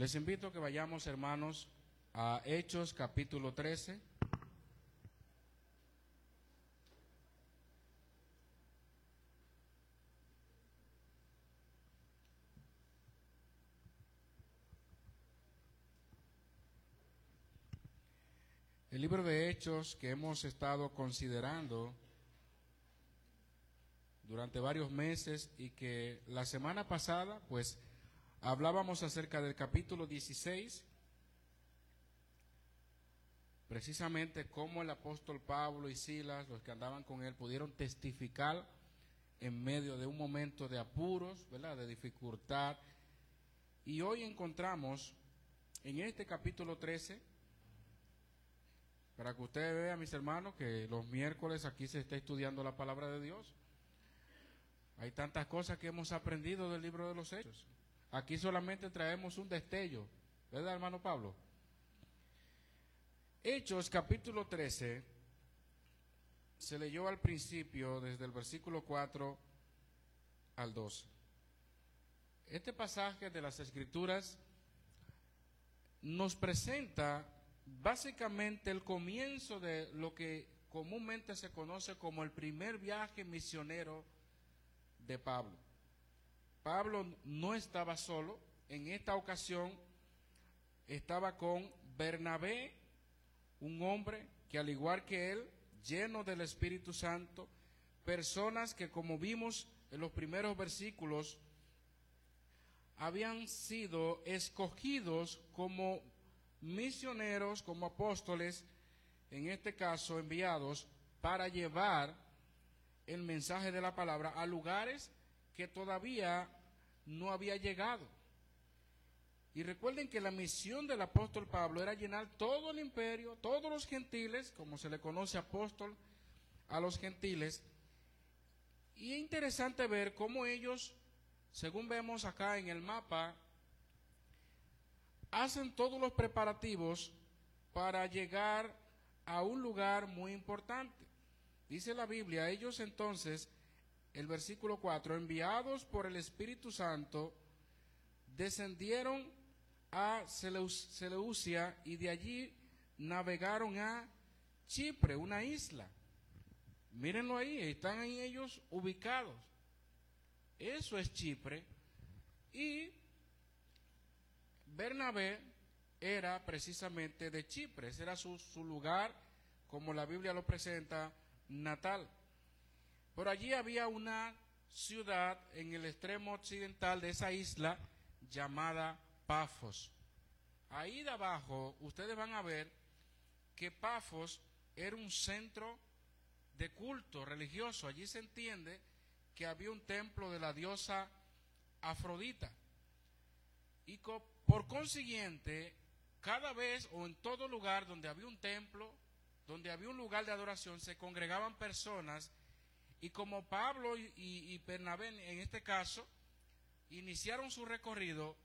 Les invito a que vayamos, hermanos, a Hechos capítulo 13. El libro de Hechos que hemos estado considerando durante varios meses y que la semana pasada, pues, hablábamos acerca del capítulo 16, precisamente cómo el apóstol Pablo y Silas, los que andaban con él, pudieron testificar en medio de un momento de apuros, ¿verdad? de dificultad. Y hoy encontramos en este capítulo 13, para que ustedes vean, mis hermanos, que los miércoles aquí se está estudiando la palabra de Dios. Hay tantas cosas que hemos aprendido del libro de los Hechos. Aquí solamente traemos un destello, ¿verdad, hermano Pablo? Hechos capítulo 13 se leyó al principio desde el versículo 4 al 12. Este pasaje de las escrituras nos presenta básicamente el comienzo de lo que comúnmente se conoce como el primer viaje misionero de Pablo. Pablo no estaba solo, en esta ocasión estaba con Bernabé, un hombre que al igual que él, lleno del Espíritu Santo, personas que como vimos en los primeros versículos, habían sido escogidos como misioneros, como apóstoles, en este caso enviados para llevar el mensaje de la palabra a lugares que todavía no había llegado. Y recuerden que la misión del apóstol Pablo era llenar todo el imperio, todos los gentiles, como se le conoce apóstol a los gentiles. Y es interesante ver cómo ellos, según vemos acá en el mapa, hacen todos los preparativos para llegar a un lugar muy importante. Dice la Biblia, ellos entonces el versículo 4, enviados por el Espíritu Santo, descendieron a Seleucia y de allí navegaron a Chipre, una isla. Mírenlo ahí, están ahí ellos ubicados. Eso es Chipre. Y Bernabé era precisamente de Chipre, ese era su, su lugar, como la Biblia lo presenta, natal. Por allí había una ciudad en el extremo occidental de esa isla llamada Pafos. Ahí de abajo ustedes van a ver que Pafos era un centro de culto religioso. Allí se entiende que había un templo de la diosa Afrodita. Y por consiguiente, cada vez o en todo lugar donde había un templo, donde había un lugar de adoración, se congregaban personas y como Pablo y, Bernabé, en este caso, iniciaron su recorrido,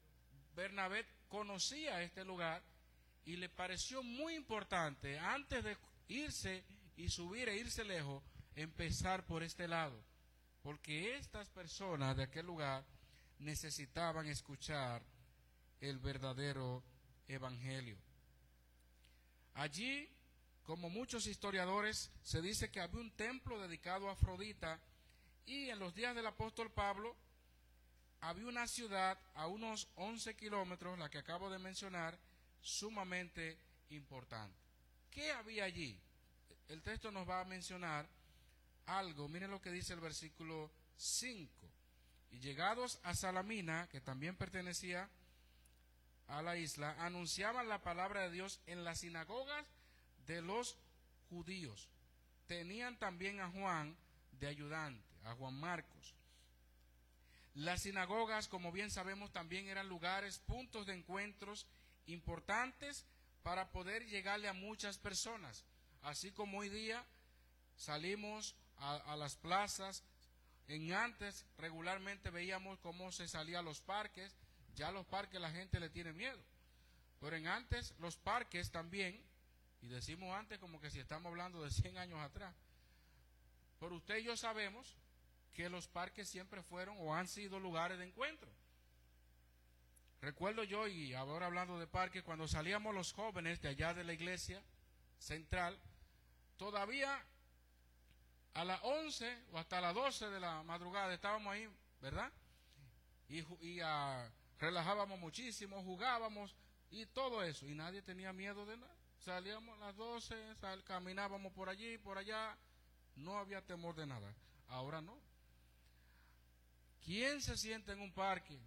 Bernabé conocía este lugar y le pareció muy importante, antes de irse y subir e irse lejos, empezar por este lado. Porque estas personas de aquel lugar necesitaban escuchar el verdadero evangelio. Allí como muchos historiadores, se dice que había un templo dedicado a Afrodita y en los días del apóstol Pablo había una ciudad a unos 11 kilómetros, la que acabo de mencionar, sumamente importante. ¿Qué había allí? El texto nos va a mencionar algo. Miren lo que dice el versículo 5. Y llegados a Salamina, que también pertenecía a la isla, anunciaban la palabra de Dios en las sinagogas de los judíos. Tenían también a Juan de ayudante, a Juan Marcos. Las sinagogas, como bien sabemos, también eran lugares, puntos de encuentros importantes para poder llegarle a muchas personas. Así como hoy día salimos a, las plazas, en antes regularmente veíamos cómo se salía a los parques, ya los parques la gente le tiene miedo. Pero en antes los parques también, y decimos antes como que si estamos hablando de 100 años atrás, pero usted y yo sabemos que los parques siempre fueron o han sido lugares de encuentro. Recuerdo yo, y ahora hablando de parques, cuando salíamos los jóvenes de allá de la iglesia central, todavía a las 11 o hasta las 12 de la madrugada estábamos ahí, ¿verdad? Y, y ah, relajábamos muchísimo, jugábamos y todo eso, y nadie tenía miedo de nada. Salíamos a las 12, caminábamos por allí, por allá, no había temor de nada. Ahora no. ¿Quién se siente en un parque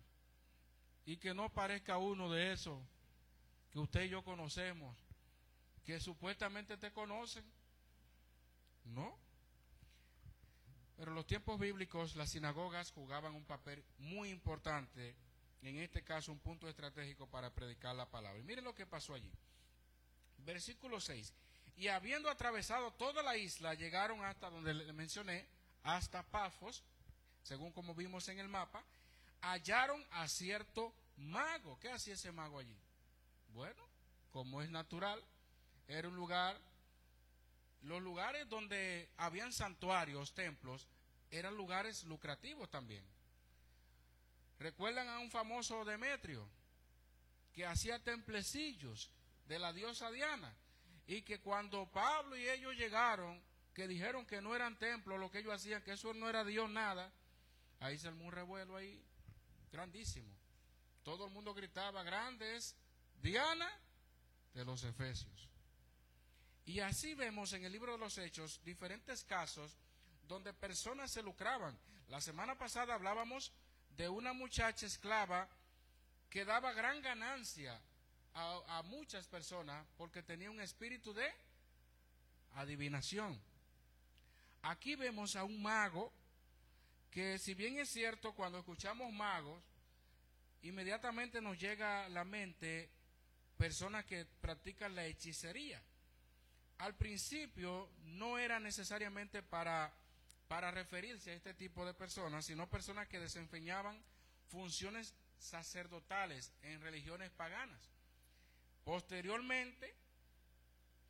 y que no parezca uno de esos que usted y yo conocemos, que supuestamente te conocen? No. Pero en los tiempos bíblicos las sinagogas jugaban un papel muy importante, en este caso un punto estratégico para predicar la palabra. Y miren lo que pasó allí. Versículo 6. Y habiendo atravesado toda la isla, llegaron hasta donde le mencioné, hasta Pafos, según como vimos en el mapa, hallaron a cierto mago. ¿Qué hacía ese mago allí? Bueno, como es natural, era un lugar, los lugares donde habían santuarios, templos, eran lugares lucrativos también. ¿Recuerdan a un famoso Demetrio que hacía templecillos de la diosa Diana? Y que cuando Pablo y ellos llegaron, que dijeron que no eran templos lo que ellos hacían, que eso no era Dios nada, Ahí se armó un revuelo ahí, grandísimo. Todo el mundo gritaba, grande es Diana de los Efesios. Y así vemos en el libro de los Hechos diferentes casos donde personas se lucraban. La semana pasada hablábamos de una muchacha esclava que daba gran ganancia a, muchas personas porque tenía un espíritu de adivinación. Aquí vemos a un mago que si bien es cierto, cuando escuchamos magos, inmediatamente nos llega a la mente personas que practican la hechicería. Al principio no era necesariamente para, para referirse a este tipo de personas, sino personas que desempeñaban funciones sacerdotales en religiones paganas. Posteriormente,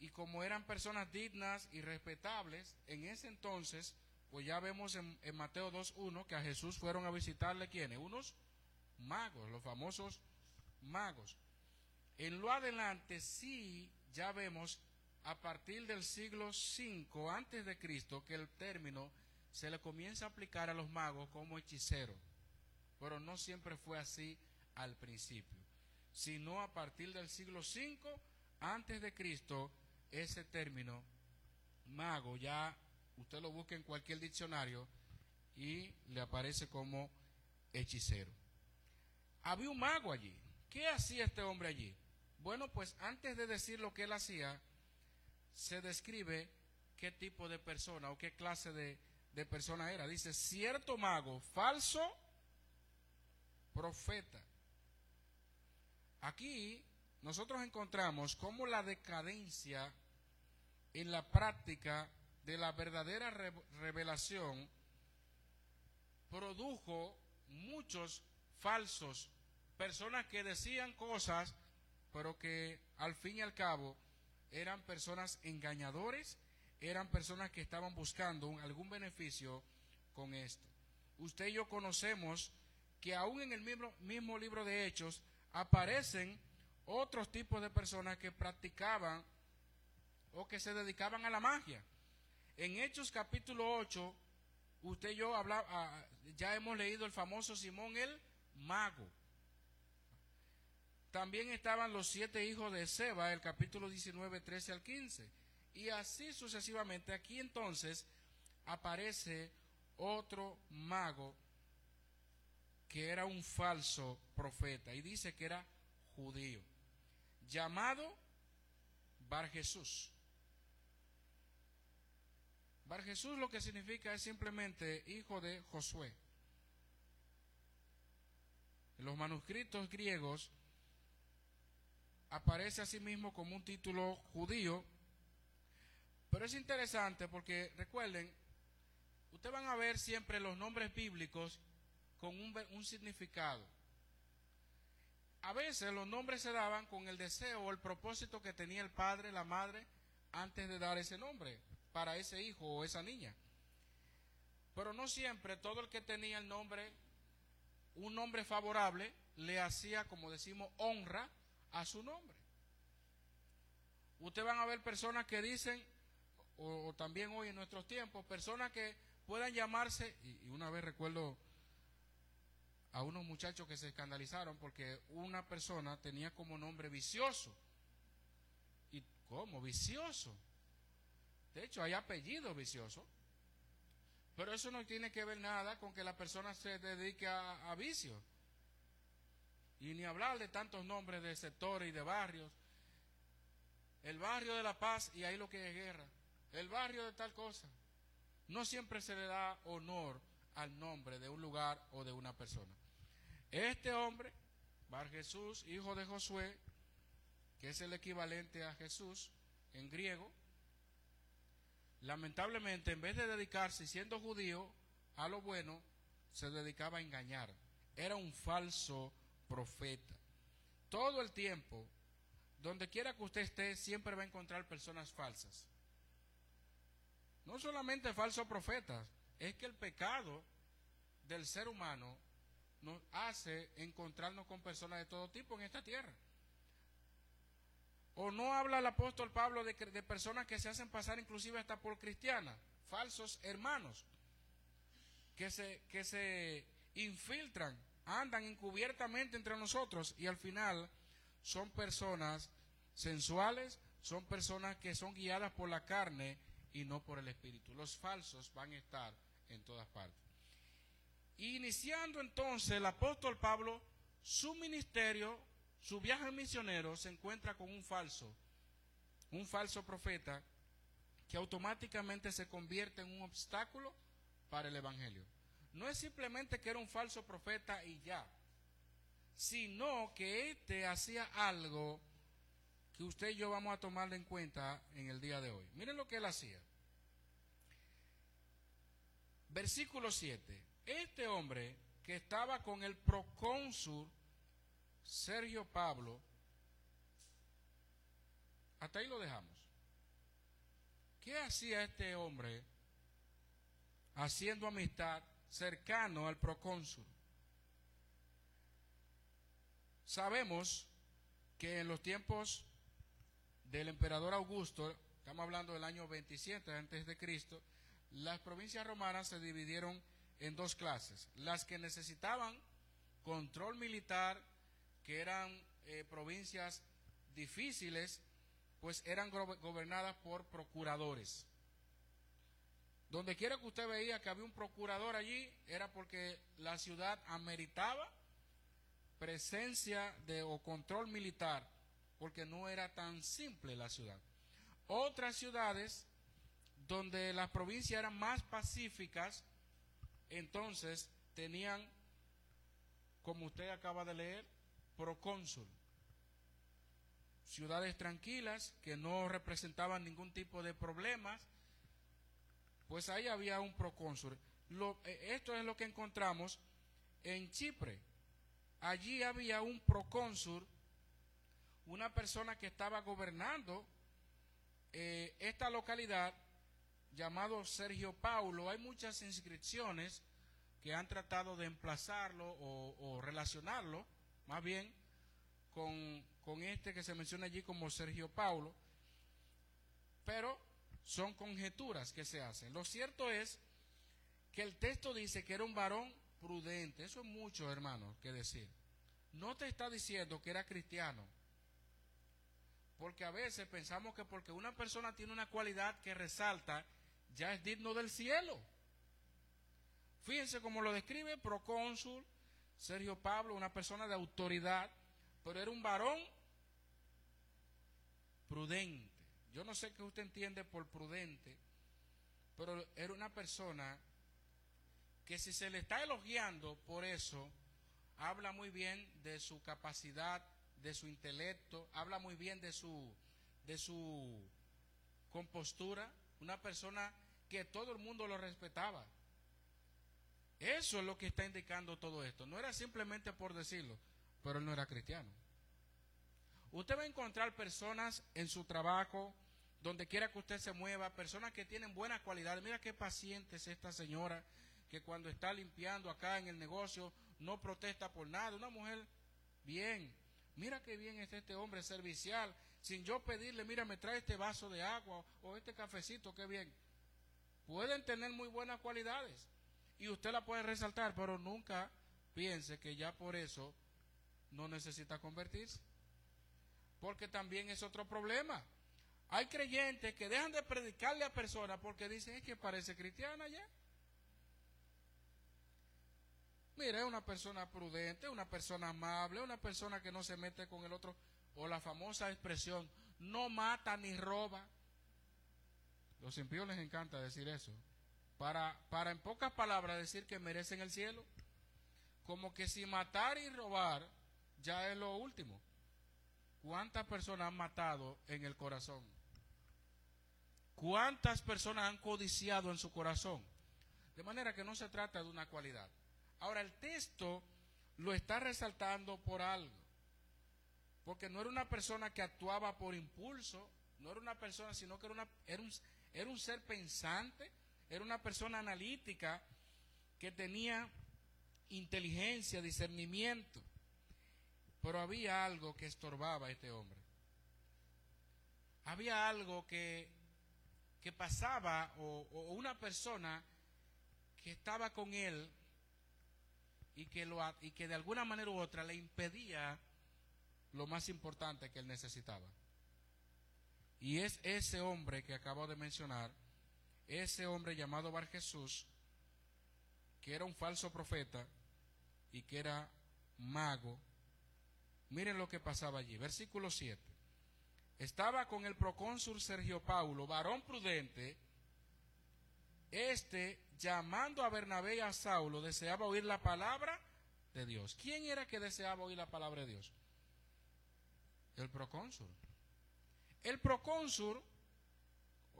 y como eran personas dignas y respetables, en ese entonces pues ya vemos en, Mateo 2.1 que a Jesús fueron a visitarle quienes, unos magos, los famosos magos. En lo adelante sí ya vemos a partir del siglo 5 antes de Cristo que el término se le comienza a aplicar a los magos como hechicero. Pero no siempre fue así al principio, sino a partir del siglo 5 antes de Cristo ese término mago ya usted lo busca en cualquier diccionario y le aparece como hechicero. Había un mago allí. ¿Qué hacía este hombre allí? Bueno, pues antes de decir lo que él hacía, se describe qué tipo de persona o qué clase de, de persona era. Dice, cierto mago, falso profeta. Aquí nosotros encontramos cómo la decadencia en la práctica de la verdadera revelación produjo muchos falsos, personas que decían cosas, pero que al fin y al cabo eran personas engañadores, eran personas que estaban buscando algún beneficio con esto. Usted y yo conocemos que aún en el mismo, mismo libro de Hechos aparecen otros tipos de personas que practicaban o que se dedicaban a la magia. En Hechos capítulo 8, usted y yo habla, ah, ya hemos leído el famoso Simón el mago. También estaban los siete hijos de Seba, el capítulo 19, 13 al 15. Y así sucesivamente. Aquí entonces aparece otro mago que era un falso profeta y dice que era judío, llamado Bar Jesús. Bar Jesús lo que significa es simplemente hijo de Josué. En los manuscritos griegos aparece asimismo como un título judío, pero es interesante porque recuerden, ustedes van a ver siempre los nombres bíblicos con un, un, significado. A veces los nombres se daban con el deseo o el propósito que tenía el padre, la madre, antes de dar ese nombre para ese hijo o esa niña. Pero no siempre todo el que tenía el nombre, un nombre favorable, le hacía, como decimos, honra a su nombre. Ustedes van a ver personas que dicen, o, también hoy en nuestros tiempos, personas que puedan llamarse, y, una vez recuerdo a unos muchachos que se escandalizaron porque una persona tenía como nombre vicioso. ¿Y cómo? Vicioso. De hecho, hay apellido vicioso. Pero eso no tiene que ver nada con que la persona se dedique a, a vicio. Y ni hablar de tantos nombres de sectores y de barrios. El barrio de La Paz y ahí lo que es guerra. El barrio de tal cosa. No siempre se le da honor al nombre de un lugar o de una persona. Este hombre, Bar Jesús, hijo de Josué, que es el equivalente a Jesús en griego, lamentablemente en vez de dedicarse siendo judío a lo bueno, se dedicaba a engañar. Era un falso profeta. Todo el tiempo, donde quiera que usted esté, siempre va a encontrar personas falsas. No solamente falsos profetas, es que el pecado del ser humano nos hace encontrarnos con personas de todo tipo en esta tierra. ¿O no habla el apóstol Pablo de, de personas que se hacen pasar inclusive hasta por cristianas, falsos hermanos, que se, que se infiltran andan encubiertamente entre nosotros y al final son personas sensuales, son personas que son guiadas por la carne y no por el espíritu. Los falsos van a estar en todas partes. Iniciando entonces el apóstol Pablo su ministerio, su viaje misionero, se encuentra con un falso, un falso profeta que automáticamente se convierte en un obstáculo para el Evangelio no es simplemente que era un falso profeta y ya, sino que éste hacía algo que usted y yo vamos a tomarle en cuenta en el día de hoy. Miren lo que él hacía. Versículo 7. Este hombre que estaba con el procónsul Sergio Pablo, hasta ahí lo dejamos. ¿Qué hacía este hombre haciendo amistad cercano al procónsul. Sabemos que en los tiempos del emperador Augusto, estamos hablando del año 27 antes de Cristo, las provincias romanas se dividieron en dos clases. Las que necesitaban control militar, que eran eh, provincias difíciles, pues eran gobernadas por procuradores. Donde quiera que usted veía que había un procurador allí, era porque la ciudad ameritaba presencia de o control militar, porque no era tan simple la ciudad. Otras ciudades donde las provincias eran más pacíficas, entonces tenían, como usted acaba de leer, procónsul. Ciudades tranquilas que no representaban ningún tipo de problemas pues ahí había un procónsul. Eh, esto es lo que encontramos en Chipre. Allí había un procónsul, una persona que estaba gobernando eh, esta localidad llamado Sergio Paulo. Hay muchas inscripciones que han tratado de emplazarlo o, relacionarlo, más bien, con, con este que se menciona allí como Sergio Paulo. Pero son conjeturas que se hacen. Lo cierto es que el texto dice que era un varón prudente. Eso es mucho, hermano, que decir. No te está diciendo que era cristiano. Porque a veces pensamos que porque una persona tiene una cualidad que resalta, ya es digno del cielo. Fíjense cómo lo describe procónsul Sergio Pablo, una persona de autoridad, pero era un varón prudente. Yo no sé qué usted entiende por prudente, pero era una persona que si se le está elogiando por eso, habla muy bien de su capacidad, de su intelecto, habla muy bien de su, de su compostura, una persona que todo el mundo lo respetaba. Eso es lo que está indicando todo esto. No era simplemente por decirlo, pero él no era cristiano. Usted va a encontrar personas en su trabajo, donde quiera que usted se mueva, personas que tienen buenas cualidades. Mira qué paciente es esta señora que cuando está limpiando acá en el negocio no protesta por nada. Una mujer bien. Mira qué bien es este hombre servicial. Sin yo pedirle, mira, me trae este vaso de agua o este cafecito, qué bien. Pueden tener muy buenas cualidades y usted la puede resaltar, pero nunca piense que ya por eso no necesita convertirse. Porque también es otro problema. Hay creyentes que dejan de predicarle a personas porque dicen es que parece cristiana ya. Mira, es una persona prudente, una persona amable, una persona que no se mete con el otro. O la famosa expresión, no mata ni roba. Los impíos les encanta decir eso para, para en pocas palabras decir que merecen el cielo. Como que si matar y robar ya es lo último. ¿Cuántas personas han matado en el corazón? ¿Cuántas personas han codiciado en su corazón? De manera que no se trata de una cualidad. Ahora, el texto lo está resaltando por algo. Porque no era una persona que actuaba por impulso, no era una persona, sino que era, una, era, un, era un ser pensante, era una persona analítica que tenía inteligencia, discernimiento. Pero había algo que estorbaba a este hombre. Había algo que, que pasaba o, una persona que estaba con él y que, lo, y que de alguna manera u otra le impedía lo más importante que él necesitaba. Y es ese hombre que acabo de mencionar, ese hombre llamado Bar Jesús, que era un falso profeta y que era mago, miren lo que pasaba allí. Versículo 7. Estaba con el procónsul Sergio Paulo, varón prudente. Este, llamando a Bernabé y a Saulo, deseaba oír la palabra de Dios. ¿Quién era que deseaba oír la palabra de Dios? El procónsul. El procónsul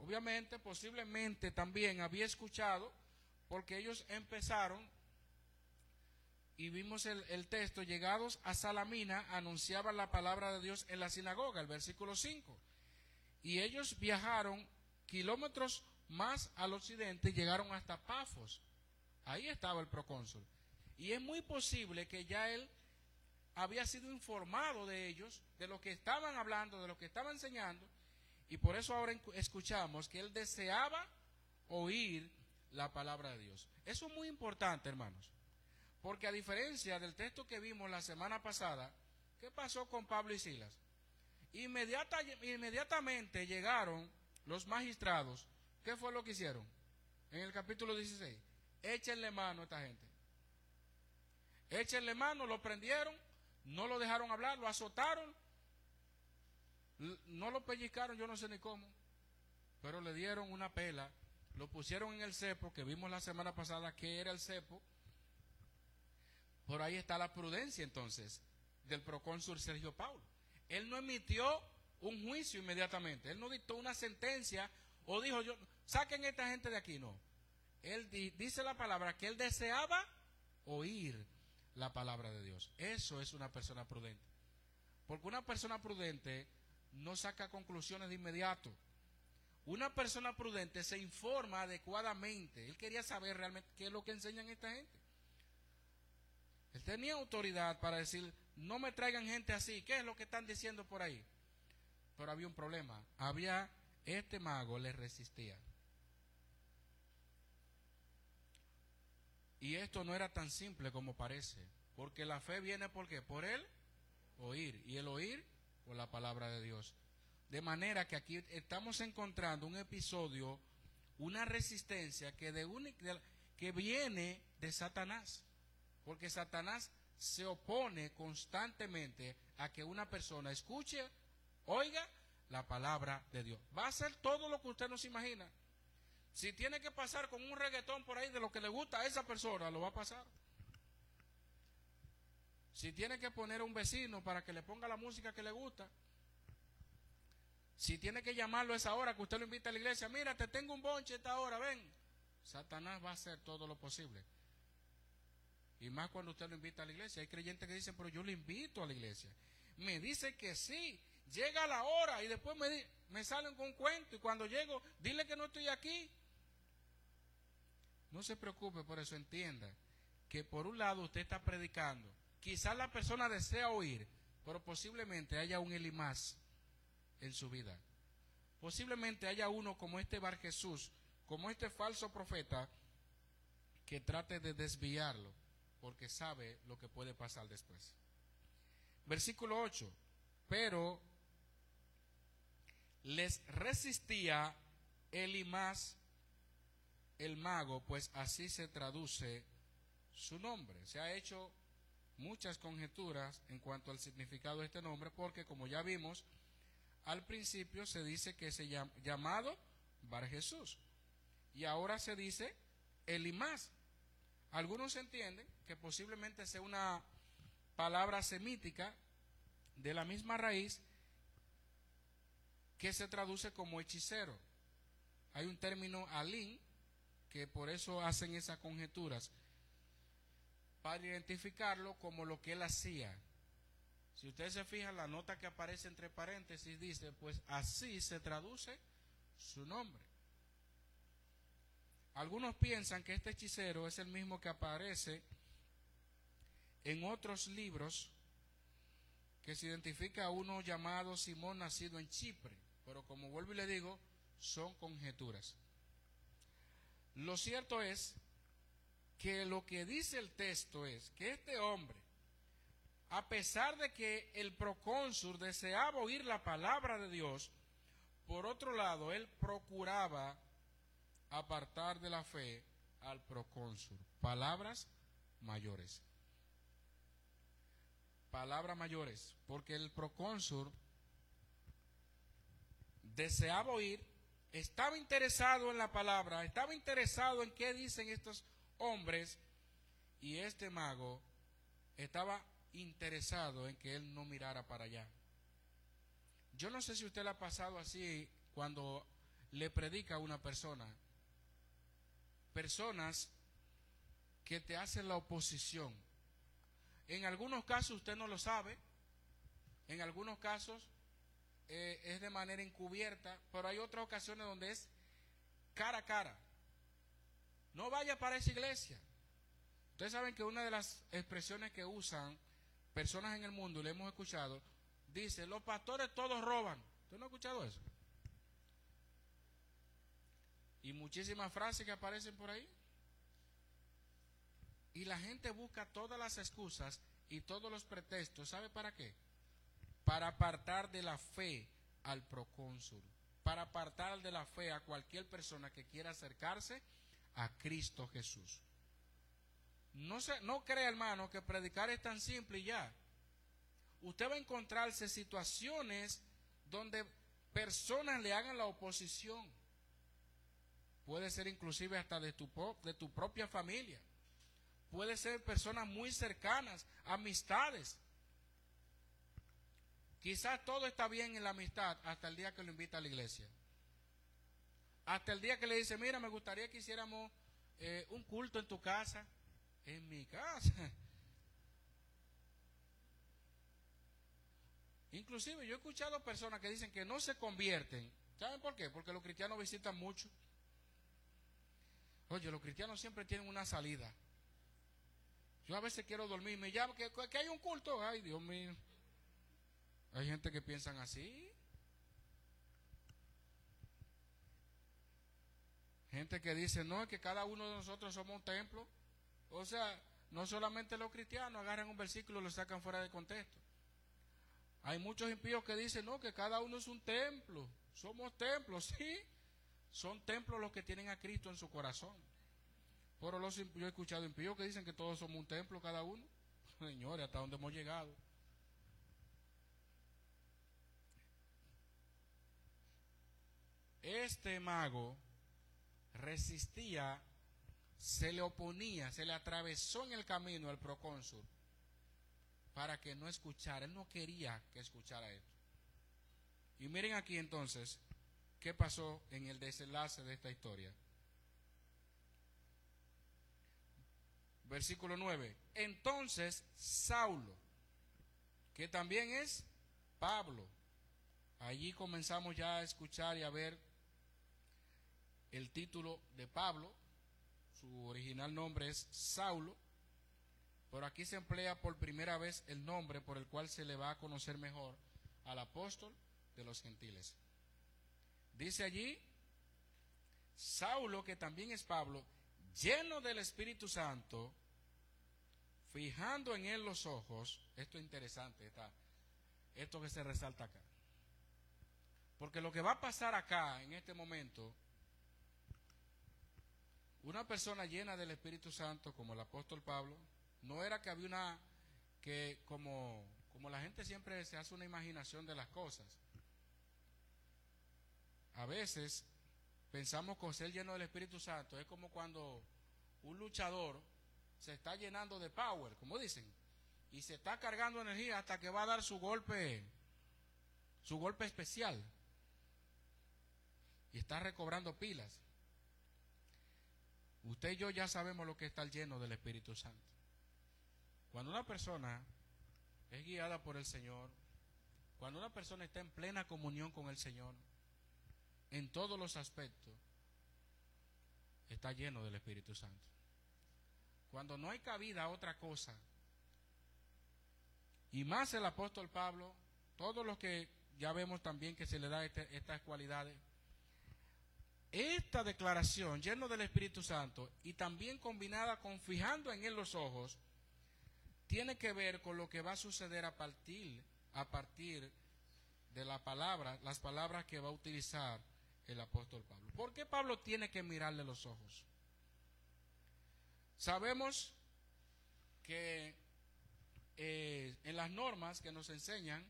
Obviamente, posiblemente también había escuchado, porque ellos empezaron, y vimos el, texto, llegados a Salamina, anunciaban la palabra de Dios en la sinagoga, el versículo 5. Y ellos viajaron kilómetros más al occidente y llegaron hasta Pafos. Ahí estaba el procónsul. Y es muy posible que ya él había sido informado de ellos, de lo que estaban hablando, de lo que estaban enseñando, y por eso ahora escuchamos que él deseaba oír la palabra de Dios. Eso es muy importante, hermanos. Porque a diferencia del texto que vimos la semana pasada, ¿qué pasó con Pablo y Silas? inmediatamente llegaron los magistrados. ¿Qué fue lo que hicieron? En el capítulo 16. Échenle mano a esta gente. Échenle mano, lo prendieron, no lo dejaron hablar, lo azotaron no lo pellizcaron, yo no sé ni cómo, pero le dieron una pela, lo pusieron en el cepo, que vimos la semana pasada que era el cepo. Por ahí está la prudencia entonces del procónsul Sergio Paulo. Él no emitió un juicio inmediatamente, él no dictó una sentencia o dijo yo, saquen a esta gente de aquí, no. Él dice la palabra que él deseaba oír la palabra de Dios. Eso es una persona prudente. Porque una persona prudente no saca conclusiones de inmediato. Una persona prudente se informa adecuadamente. Él quería saber realmente qué es lo que enseñan esta gente. Él tenía autoridad para decir, no me traigan gente así, ¿qué es lo que están diciendo por ahí? Pero había un problema. Había, este mago le resistía. Y esto no era tan simple como parece, porque la fe viene por qué? Por el oír, y el oír por la palabra de Dios. De manera que aquí estamos encontrando un episodio, una resistencia que, de que viene de Satanás, porque Satanás se opone constantemente a que una persona escuche, oiga la palabra de Dios. Va a ser todo lo que usted no se imagina. Si tiene que pasar con un reggaetón por ahí de lo que le gusta a esa persona, lo va a pasar. Si tiene que poner a un vecino para que le ponga la música que le gusta. Si tiene que llamarlo a esa hora que usted lo invita a la iglesia, mira, te tengo un bonche esta hora, ven. Satanás va a hacer todo lo posible. Y más cuando usted lo invita a la iglesia. Hay creyentes que dicen, pero yo lo invito a la iglesia. Me dice que sí. Llega la hora y después me, me salen con un cuento. Y cuando llego, dile que no estoy aquí. No se preocupe por eso, entienda que por un lado usted está predicando. Quizás la persona desea oír, pero posiblemente haya un Elimás en su vida. Posiblemente haya uno como este Bar Jesús, como este falso profeta, que trate de desviarlo, porque sabe lo que puede pasar después. Versículo 8. Pero les resistía Elimás el mago, pues así se traduce su nombre. Se ha hecho muchas conjeturas en cuanto al significado de este nombre, porque como ya vimos, al principio se dice que se llama llamado Bar Jesús, y ahora se dice Elimás. Algunos entienden que posiblemente sea una palabra semítica de la misma raíz que se traduce como hechicero. Hay un término alín que por eso hacen esas conjeturas, para identificarlo como lo que él hacía. Si ustedes se fijan, la nota que aparece entre paréntesis dice, pues así se traduce su nombre. Algunos piensan que este hechicero es el mismo que aparece en otros libros que se identifica a uno llamado Simón nacido en Chipre, pero como vuelvo y le digo, son conjeturas. Lo cierto es que lo que dice el texto es que este hombre, a pesar de que el procónsul deseaba oír la palabra de Dios, por otro lado, él procuraba apartar de la fe al procónsul. Palabras mayores. Palabras mayores, porque el procónsul deseaba oír estaba interesado en la palabra, estaba interesado en qué dicen estos hombres y este mago estaba interesado en que él no mirara para allá. Yo no sé si usted le ha pasado así cuando le predica a una persona. Personas que te hacen la oposición. En algunos casos usted no lo sabe. En algunos casos eh, es de manera encubierta, pero hay otras ocasiones donde es cara a cara. No vaya para esa iglesia. Ustedes saben que una de las expresiones que usan personas en el mundo, y le hemos escuchado, dice, los pastores todos roban. ¿Usted no ha escuchado eso? Y muchísimas frases que aparecen por ahí. Y la gente busca todas las excusas y todos los pretextos. ¿Sabe para qué? Para apartar de la fe al procónsul, para apartar de la fe a cualquier persona que quiera acercarse a Cristo Jesús. No, se, no crea, hermano, que predicar es tan simple y ya. Usted va a encontrarse situaciones donde personas le hagan la oposición. Puede ser inclusive hasta de tu, de tu propia familia. Puede ser personas muy cercanas, amistades Quizás todo está bien en la amistad hasta el día que lo invita a la iglesia. Hasta el día que le dice, mira, me gustaría que hiciéramos eh, un culto en tu casa. En mi casa. Inclusive yo he escuchado personas que dicen que no se convierten. ¿Saben por qué? Porque los cristianos visitan mucho. Oye, los cristianos siempre tienen una salida. Yo a veces quiero dormir, me llamo que, que hay un culto. Ay, Dios mío. Hay gente que piensan así. Gente que dice, no, es que cada uno de nosotros somos un templo. O sea, no solamente los cristianos agarran un versículo y lo sacan fuera de contexto. Hay muchos impíos que dicen, no, que cada uno es un templo. Somos templos, sí. Son templos los que tienen a Cristo en su corazón. Pero los, yo he escuchado impíos que dicen que todos somos un templo cada uno. Señores, hasta dónde hemos llegado. Este mago resistía, se le oponía, se le atravesó en el camino al procónsul para que no escuchara. Él no quería que escuchara esto. Y miren aquí entonces qué pasó en el desenlace de esta historia. Versículo 9. Entonces Saulo, que también es Pablo, allí comenzamos ya a escuchar y a ver el título de Pablo, su original nombre es Saulo, pero aquí se emplea por primera vez el nombre por el cual se le va a conocer mejor al apóstol de los gentiles. Dice allí, Saulo, que también es Pablo, lleno del Espíritu Santo, fijando en él los ojos, esto es interesante, está, esto que se resalta acá. Porque lo que va a pasar acá, en este momento, una persona llena del Espíritu Santo, como el apóstol Pablo, no era que había una, que como, como la gente siempre se hace una imaginación de las cosas. A veces pensamos que ser lleno del Espíritu Santo es como cuando un luchador se está llenando de power, como dicen, y se está cargando energía hasta que va a dar su golpe, su golpe especial. Y está recobrando pilas. Usted y yo ya sabemos lo que está lleno del Espíritu Santo. Cuando una persona es guiada por el Señor, cuando una persona está en plena comunión con el Señor, en todos los aspectos, está lleno del Espíritu Santo. Cuando no hay cabida a otra cosa, y más el apóstol Pablo, todos los que ya vemos también que se le da este, estas cualidades, esta declaración lleno del Espíritu Santo y también combinada con fijando en él los ojos, tiene que ver con lo que va a suceder a partir, a partir de la palabra, las palabras que va a utilizar el apóstol Pablo. ¿Por qué Pablo tiene que mirarle los ojos? Sabemos que eh, en las normas que nos enseñan,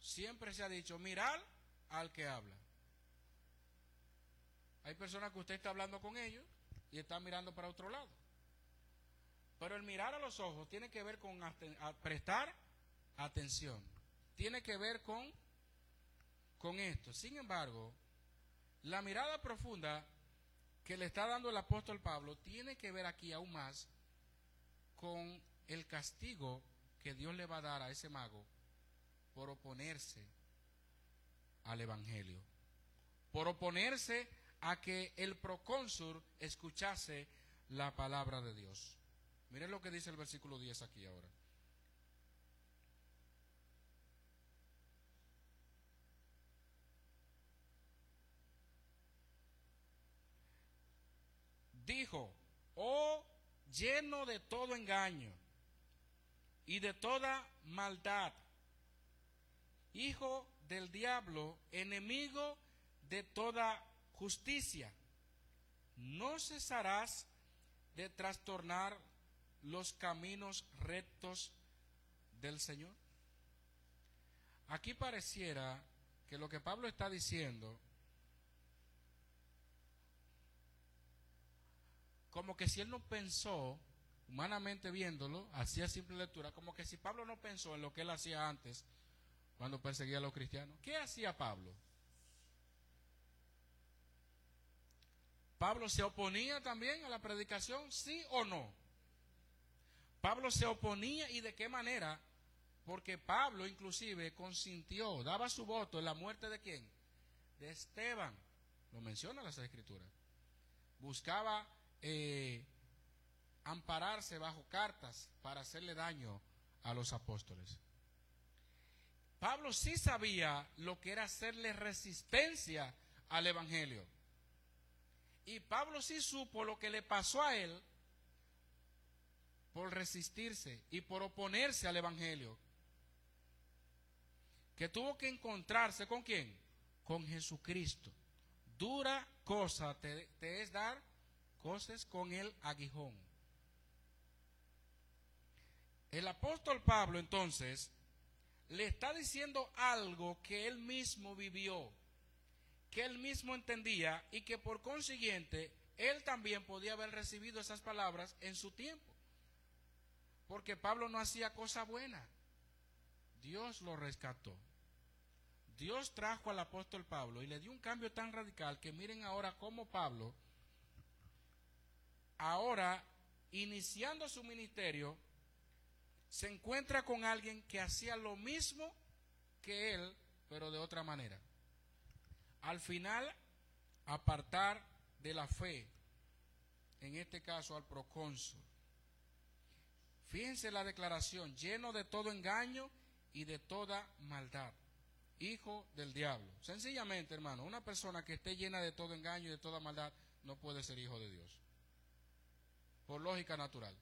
siempre se ha dicho mirar al que habla. Hay personas que usted está hablando con ellos y está mirando para otro lado. Pero el mirar a los ojos tiene que ver con prestar atención. Tiene que ver con, con esto. Sin embargo, la mirada profunda que le está dando el apóstol Pablo tiene que ver aquí aún más con el castigo que Dios le va a dar a ese mago por oponerse al Evangelio, por oponerse a que el procónsul escuchase la palabra de Dios. Miren lo que dice el versículo 10 aquí ahora. Dijo, oh lleno de todo engaño y de toda maldad, hijo del diablo, enemigo de toda justicia. No cesarás de trastornar los caminos rectos del Señor. Aquí pareciera que lo que Pablo está diciendo, como que si él no pensó, humanamente viéndolo, hacía simple lectura, como que si Pablo no pensó en lo que él hacía antes cuando perseguía a los cristianos. ¿Qué hacía Pablo? ¿Pablo se oponía también a la predicación? ¿Sí o no? Pablo se oponía y de qué manera? Porque Pablo inclusive consintió, daba su voto en la muerte de quién? De Esteban. Lo menciona las escrituras. Buscaba eh, ampararse bajo cartas para hacerle daño a los apóstoles. Pablo sí sabía lo que era hacerle resistencia al Evangelio Y Pablo sí supo lo que le pasó a él por resistirse y por oponerse al Evangelio. Que tuvo que encontrarse con quién? Con Jesucristo. Dura cosa te, te es dar cosas con el aguijón. El apóstol Pablo entonces le está diciendo algo que él mismo vivió, que él mismo entendía y que por consiguiente él también podía haber recibido esas palabras en su tiempo. Porque Pablo no hacía cosa buena. Dios lo rescató. Dios trajo al apóstol Pablo y le dio un cambio tan radical que miren ahora cómo Pablo, ahora iniciando su ministerio, se encuentra con alguien que hacía lo mismo que él, pero de otra manera. Al final, apartar de la fe, en este caso al procónsul. Fíjense la declaración, lleno de todo engaño y de toda maldad. Hijo del diablo. Sencillamente, hermano, una persona que esté llena de todo engaño y de toda maldad no puede ser hijo de Dios. Por lógica natural.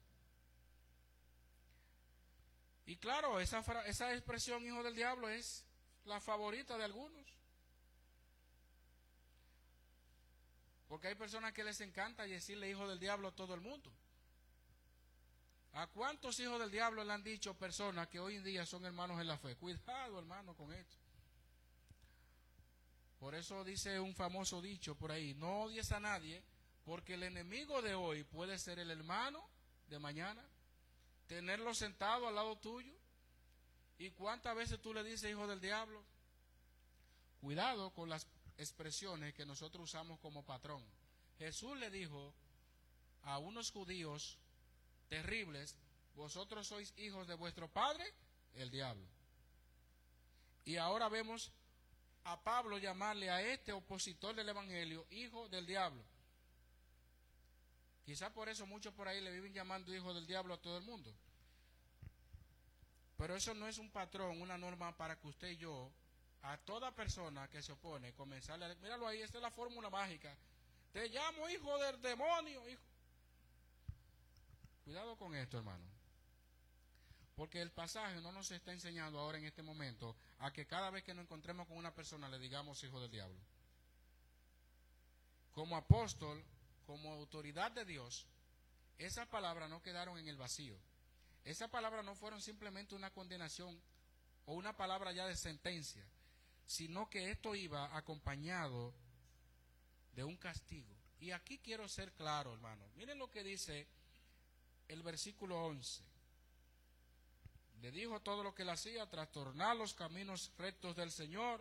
Y claro, esa, esa expresión hijo del diablo es la favorita de algunos. Porque hay personas que les encanta decirle hijo del diablo a todo el mundo. ¿A cuántos hijos del diablo le han dicho personas que hoy en día son hermanos en la fe? Cuidado, hermano, con esto. Por eso dice un famoso dicho por ahí, no odies a nadie, porque el enemigo de hoy puede ser el hermano de mañana tenerlo sentado al lado tuyo. ¿Y cuántas veces tú le dices hijo del diablo? Cuidado con las expresiones que nosotros usamos como patrón. Jesús le dijo a unos judíos terribles, vosotros sois hijos de vuestro padre, el diablo. Y ahora vemos a Pablo llamarle a este opositor del Evangelio hijo del diablo. Quizá por eso muchos por ahí le viven llamando hijo del diablo a todo el mundo. Pero eso no es un patrón, una norma para que usted y yo, a toda persona que se opone, comenzarle a... Míralo ahí, esta es la fórmula mágica. Te llamo hijo del demonio, hijo. Cuidado con esto, hermano. Porque el pasaje no nos está enseñando ahora en este momento a que cada vez que nos encontremos con una persona le digamos hijo del diablo. Como apóstol, como autoridad de Dios, esas palabras no quedaron en el vacío. Esas palabras no fueron simplemente una condenación o una palabra ya de sentencia, sino que esto iba acompañado de un castigo. Y aquí quiero ser claro, hermano. Miren lo que dice el versículo 11. Le dijo todo lo que le hacía, trastornar los caminos rectos del Señor,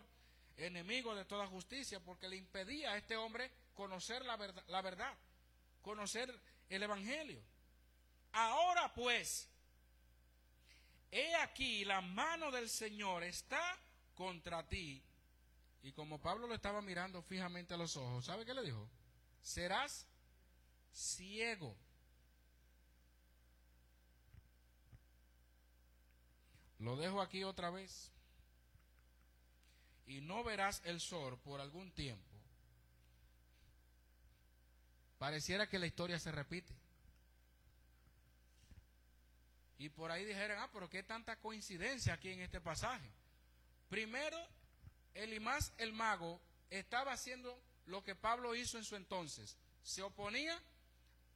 enemigo de toda justicia, porque le impedía a este hombre conocer la verdad, la verdad, conocer el Evangelio. Ahora pues, he aquí la mano del Señor está contra ti. Y como Pablo lo estaba mirando fijamente a los ojos, ¿sabe qué le dijo? Serás ciego. Lo dejo aquí otra vez. Y no verás el sol por algún tiempo. Pareciera que la historia se repite. Y por ahí dijeron, ah, pero qué tanta coincidencia aquí en este pasaje. Primero, Elimás el mago estaba haciendo lo que Pablo hizo en su entonces. Se oponía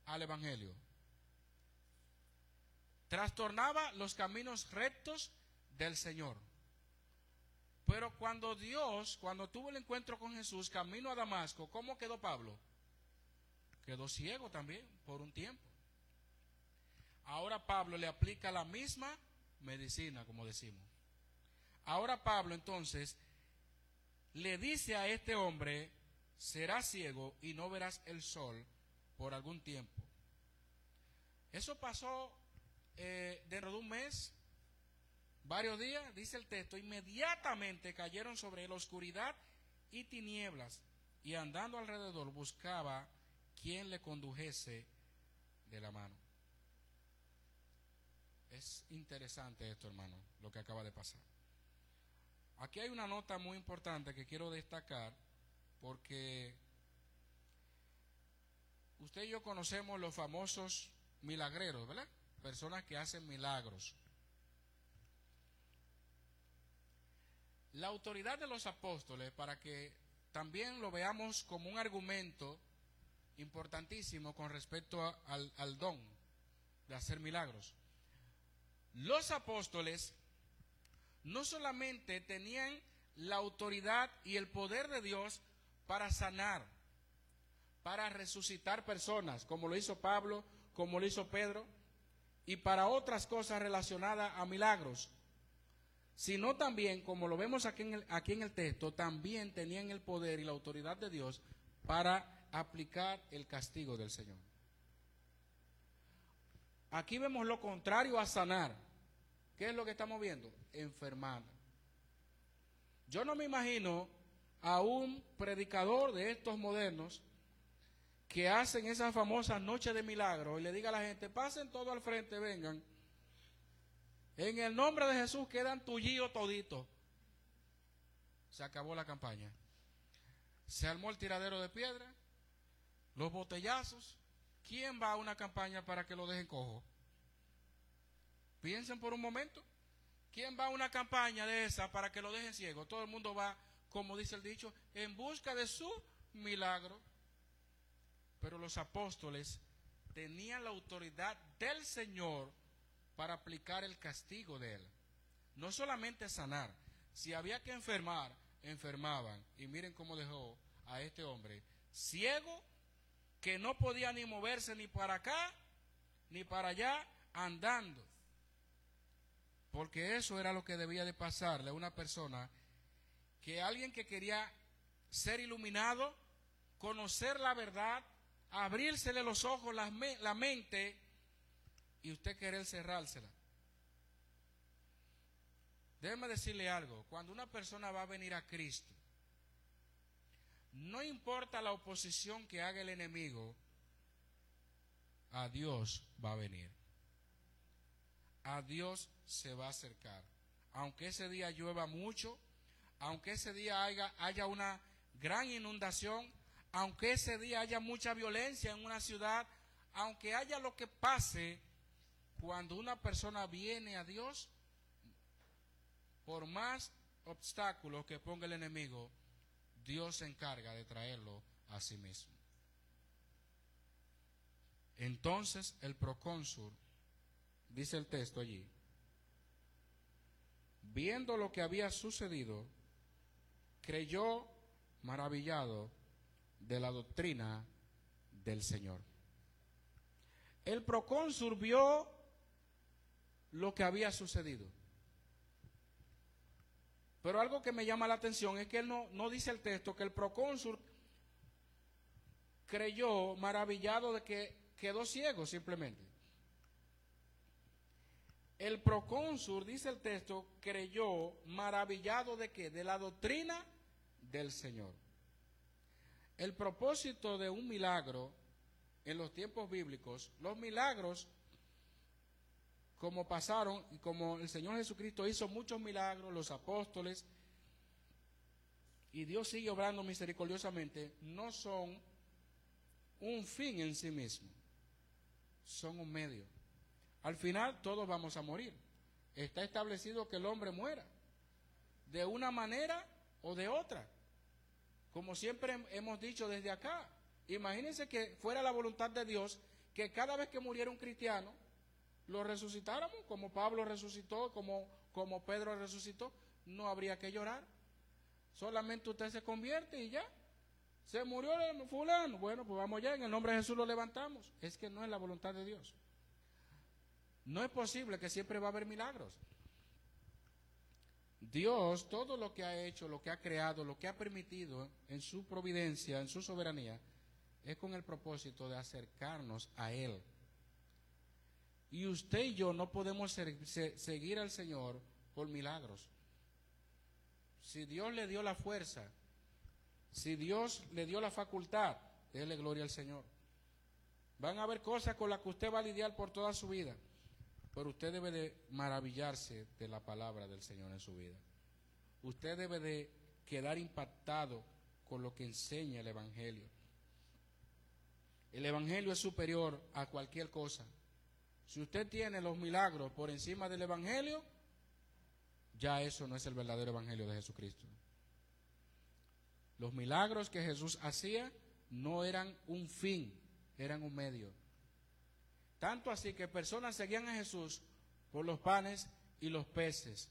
al Evangelio. Trastornaba los caminos rectos del Señor. Pero cuando Dios, cuando tuvo el encuentro con Jesús, camino a Damasco, ¿cómo quedó Pablo? quedó ciego también por un tiempo. Ahora Pablo le aplica la misma medicina, como decimos. Ahora Pablo entonces le dice a este hombre, serás ciego y no verás el sol por algún tiempo. Eso pasó eh, dentro de un mes, varios días, dice el texto, inmediatamente cayeron sobre él oscuridad y tinieblas, y andando alrededor buscaba quien le condujese de la mano. Es interesante esto, hermano, lo que acaba de pasar. Aquí hay una nota muy importante que quiero destacar porque usted y yo conocemos los famosos milagreros, ¿verdad? Personas que hacen milagros. La autoridad de los apóstoles, para que también lo veamos como un argumento importantísimo con respecto al, don de hacer milagros. Los apóstoles no solamente tenían la autoridad y el poder de Dios para sanar, para resucitar personas, como lo hizo Pablo, como lo hizo Pedro, y para otras cosas relacionadas a milagros, sino también, como lo vemos aquí en el, texto, también tenían el poder y la autoridad de Dios para aplicar el castigo del Señor. Aquí vemos lo contrario a sanar. ¿Qué es lo que estamos viendo? Enfermar. Yo no me imagino a un predicador de estos modernos que hacen esa famosa noche de milagros y le diga a la gente, pasen todo al frente, vengan. En el nombre de Jesús quedan tullíos toditos. Se acabó la campaña. Se armó el tiradero de piedra, los botellazos. ¿Quién va a una campaña para que lo dejen cojo? Piensen por un momento. ¿Quién va a una campaña de esa para que lo dejen ciego? Todo el mundo va, como dice el dicho, en busca de su milagro. Pero los apóstoles tenían la autoridad del Señor para aplicar el castigo de él. No solamente sanar, si había que enfermar, enfermaban. Y miren cómo dejó a este hombre ciego, que no podía ni moverse ni para acá, ni para allá, andando. Porque eso era lo que debía de pasarle a una persona que alguien que quería ser iluminado, conocer la verdad, abrírsele los ojos, la, mente, y usted querer cerrársela. Déjeme decirle algo, cuando una persona va a venir a Cristo, no importa la oposición que haga el enemigo, a Dios va a venir. A Dios se va a acercar. Aunque ese día llueva mucho, aunque ese día haya, haya una gran inundación, aunque ese día haya mucha violencia en una ciudad, aunque haya lo que pase, cuando una persona viene a Dios, por más obstáculos que ponga el enemigo, Dios se encarga de traerlo a sí mismo. Entonces el procónsul, dice el texto allí, viendo lo que había sucedido, creyó maravillado de la doctrina del Señor. El procónsul vio lo que había sucedido. Pero algo que me llama la atención es que él no, no dice el texto que el procónsul creyó maravillado de que quedó ciego simplemente. El procónsul, dice el texto, creyó maravillado de qué? De la doctrina del Señor. El propósito de un milagro en los tiempos bíblicos, los milagros, como pasaron y como el Señor Jesucristo hizo muchos milagros, los apóstoles, y Dios sigue obrando misericordiosamente, no son un fin en sí mismo, son un medio. Al final todos vamos a morir. Está establecido que el hombre muera, de una manera o de otra. Como siempre hemos dicho desde acá, imagínense que fuera la voluntad de Dios que cada vez que muriera un cristiano, lo resucitáramos, como Pablo resucitó, como, como Pedro resucitó, no habría que llorar. Solamente usted se convierte y ya. Se murió fulano. Bueno, pues vamos ya, en el nombre de Jesús lo levantamos. Es que no es la voluntad de Dios. No es posible que siempre va a haber milagros. Dios, todo lo que ha hecho, lo que ha creado, lo que ha permitido en su providencia, en su soberanía, es con el propósito de acercarnos a Él. Y usted y yo no podemos seguir al Señor por milagros. Si Dios le dio la fuerza, si Dios le dio la facultad, déle gloria al Señor. Van a haber cosas con las que usted va a lidiar por toda su vida. Pero usted debe de maravillarse de la palabra del Señor en su vida. Usted debe de quedar impactado con lo que enseña el Evangelio. El Evangelio es superior a cualquier cosa. Si usted tiene los milagros por encima del Evangelio, ya eso no es el verdadero Evangelio de Jesucristo. Los milagros que Jesús hacía no eran un fin, eran un medio. Tanto así que personas seguían a Jesús por los panes y los peces.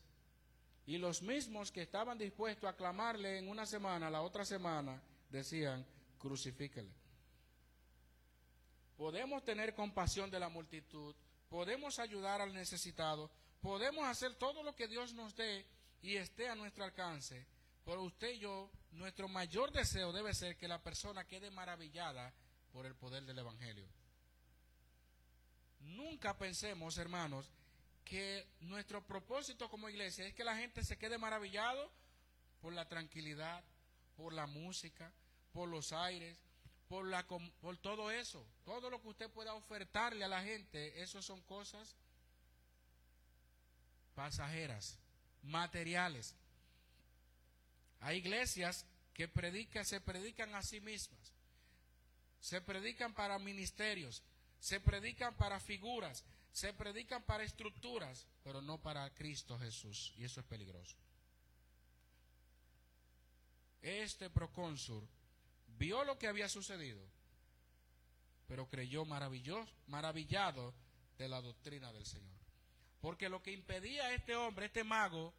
Y los mismos que estaban dispuestos a clamarle en una semana, la otra semana, decían, crucifíquele. Podemos tener compasión de la multitud, podemos ayudar al necesitado, podemos hacer todo lo que Dios nos dé y esté a nuestro alcance. Pero usted y yo, nuestro mayor deseo debe ser que la persona quede maravillada por el poder del Evangelio. Nunca pensemos, hermanos, que nuestro propósito como iglesia es que la gente se quede maravillado por la tranquilidad, por la música, por los aires, por, la, por todo eso. Todo lo que usted pueda ofertarle a la gente, eso son cosas pasajeras, materiales. Hay iglesias que predican, se predican a sí mismas, se predican para ministerios, se predican para figuras, se predican para estructuras, pero no para Cristo Jesús, y eso es peligroso. Este procónsul vio lo que había sucedido, pero creyó maravillado de la doctrina del Señor. Porque lo que impedía a este hombre, este mago,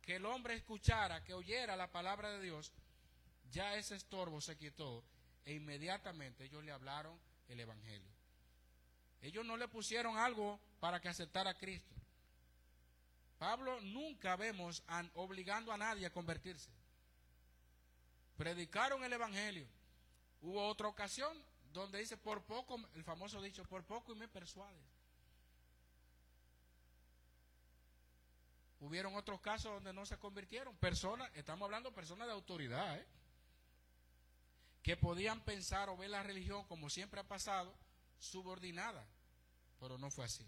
que el hombre escuchara, que oyera la palabra de Dios, ya ese estorbo se quitó e inmediatamente ellos le hablaron el Evangelio. Ellos no le pusieron algo para que aceptara a Cristo. Pablo nunca vemos obligando a nadie a convertirse. Predicaron el Evangelio. Hubo otra ocasión donde dice, por poco, el famoso dicho, por poco y me persuades. Hubieron otros casos donde no se convirtieron. Personas, estamos hablando de personas de autoridad, ¿eh? que podían pensar o ver la religión como siempre ha pasado, subordinada, pero no fue así.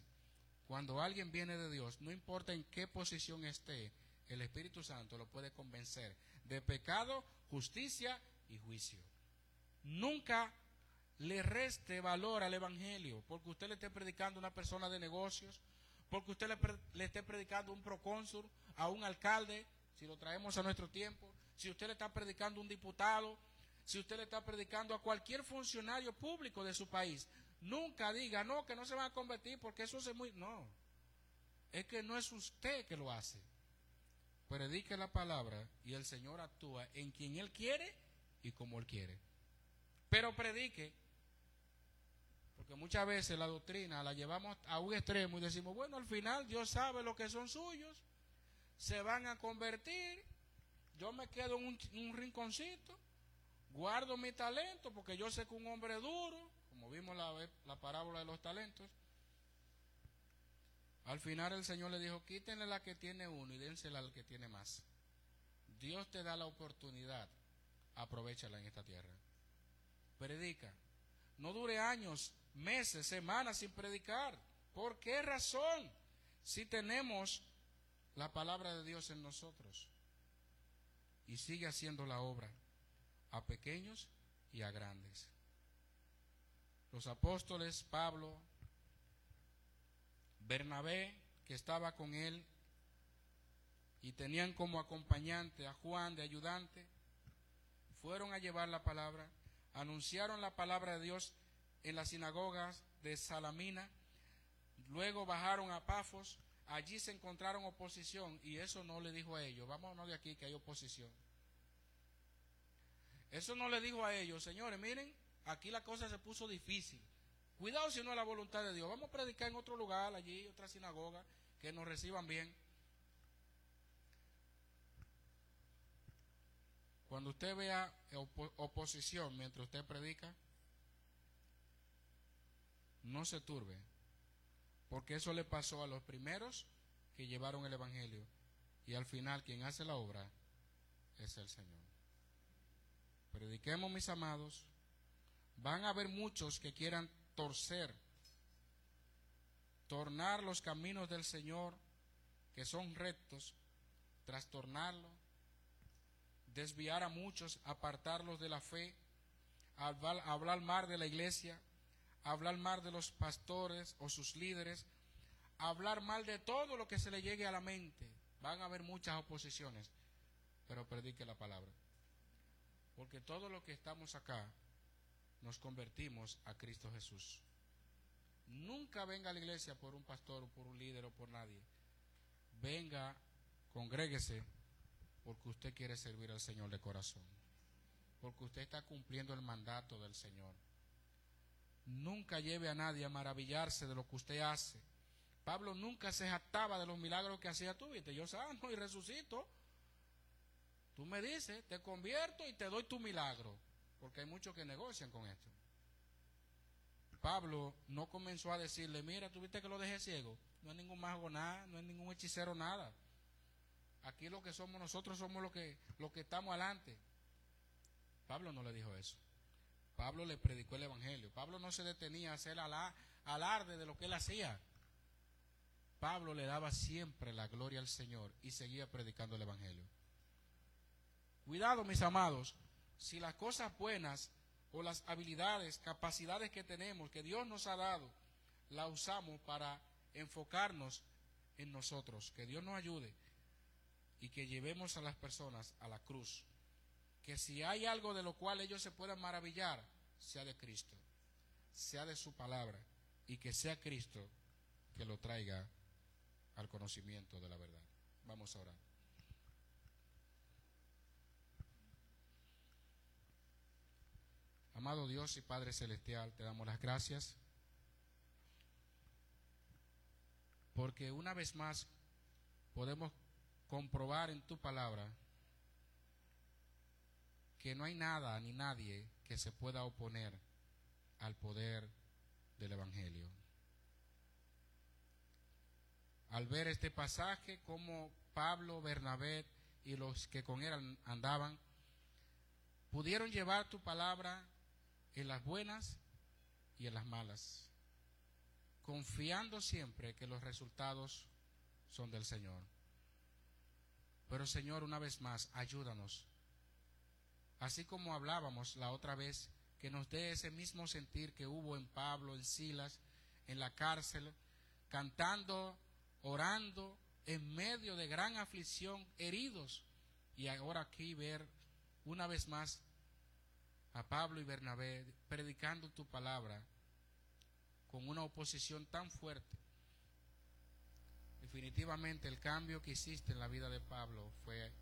Cuando alguien viene de Dios, no importa en qué posición esté, el Espíritu Santo lo puede convencer de pecado, justicia y juicio. Nunca le reste valor al Evangelio porque usted le esté predicando a una persona de negocios, porque usted le, esté predicando a un procónsul, a un alcalde, si lo traemos a nuestro tiempo, si usted le está predicando a un diputado, si usted le está predicando a cualquier funcionario público de su país, Nunca diga, no, que no se van a convertir porque eso es muy... No, es que no es usted que lo hace. Predique la palabra y el Señor actúa en quien Él quiere y como Él quiere. Pero predique, porque muchas veces la doctrina la llevamos a un extremo y decimos, bueno, al final Dios sabe lo que son suyos, se van a convertir, yo me quedo en un, un rinconcito, guardo mi talento porque yo sé que un hombre duro vimos la, la parábola de los talentos, al final el Señor le dijo, quítenle la que tiene uno y dénsela al que tiene más. Dios te da la oportunidad, aprovechala en esta tierra. Predica. No dure años, meses, semanas sin predicar. ¿Por qué razón? Si tenemos la palabra de Dios en nosotros. Y sigue haciendo la obra a pequeños y a grandes los apóstoles Pablo, Bernabé, que estaba con él, y tenían como acompañante a Juan de ayudante, fueron a llevar la palabra, anunciaron la palabra de Dios en las sinagogas de Salamina, luego bajaron a Pafos, allí se encontraron oposición y eso no le dijo a ellos, vámonos de aquí que hay oposición. Eso no le dijo a ellos, señores, miren, aquí la cosa se puso difícil. Cuidado si no es la voluntad de Dios. Vamos a predicar en otro lugar, allí, otra sinagoga, que nos reciban bien. Cuando usted vea oposición mientras usted predica, no se turbe, porque eso le pasó a los primeros que llevaron el Evangelio, y al final quien hace la obra es el Señor. Prediquemos, mis amados, van a haber muchos que quieran torcer, tornar los caminos del Señor, que son rectos, trastornarlo, desviar a muchos, apartarlos de la fe, hablar, mal de la iglesia, hablar mal de los pastores o sus líderes, hablar mal de todo lo que se le llegue a la mente. Van a haber muchas oposiciones, pero predique la palabra. Porque todos los que estamos acá nos convertimos a Cristo Jesús. Nunca venga a la iglesia por un pastor o por un líder o por nadie. Venga, congréguese porque usted quiere servir al Señor de corazón. Porque usted está cumpliendo el mandato del Señor. Nunca lleve a nadie a maravillarse de lo que usted hace. Pablo nunca se jactaba de los milagros que hacía tú. Viste, yo sano y resucito. Tú me dices, te convierto y te doy tu milagro. Porque hay muchos que negocian con esto. Pablo no comenzó a decirle, mira, tú viste que lo dejé ciego. No es ningún mago nada, no es ningún hechicero nada. Aquí lo que somos nosotros somos los que, los que estamos adelante. Pablo no le dijo eso. Pablo le predicó el Evangelio. Pablo no se detenía a hacer alarde de lo que él hacía. Pablo le daba siempre la gloria al Señor y seguía predicando el Evangelio. Cuidado, mis amados, si las cosas buenas o las habilidades, capacidades que tenemos, que Dios nos ha dado, la usamos para enfocarnos en nosotros. Que Dios nos ayude y que llevemos a las personas a la cruz. Que si hay algo de lo cual ellos se puedan maravillar, sea de Cristo, sea de su palabra, y que sea Cristo que lo traiga al conocimiento de la verdad. Vamos a orar. Amado Dios y Padre Celestial, te damos las gracias porque una vez más podemos comprobar en tu palabra que no hay nada ni nadie que se pueda oponer al poder del Evangelio. Al ver este pasaje, como Pablo, Bernabé y los que con él andaban, pudieron llevar tu palabra en las buenas y en las malas, confiando siempre que los resultados son del Señor. Pero Señor, una vez más, ayúdanos. Así como hablábamos la otra vez, que nos dé ese mismo sentir que hubo en Pablo, en Silas, en la cárcel, cantando, orando, en medio de gran aflicción, heridos. Y ahora aquí ver una vez más a Pablo y Bernabé predicando tu palabra con una oposición tan fuerte. Definitivamente el cambio que hiciste en la vida de Pablo fue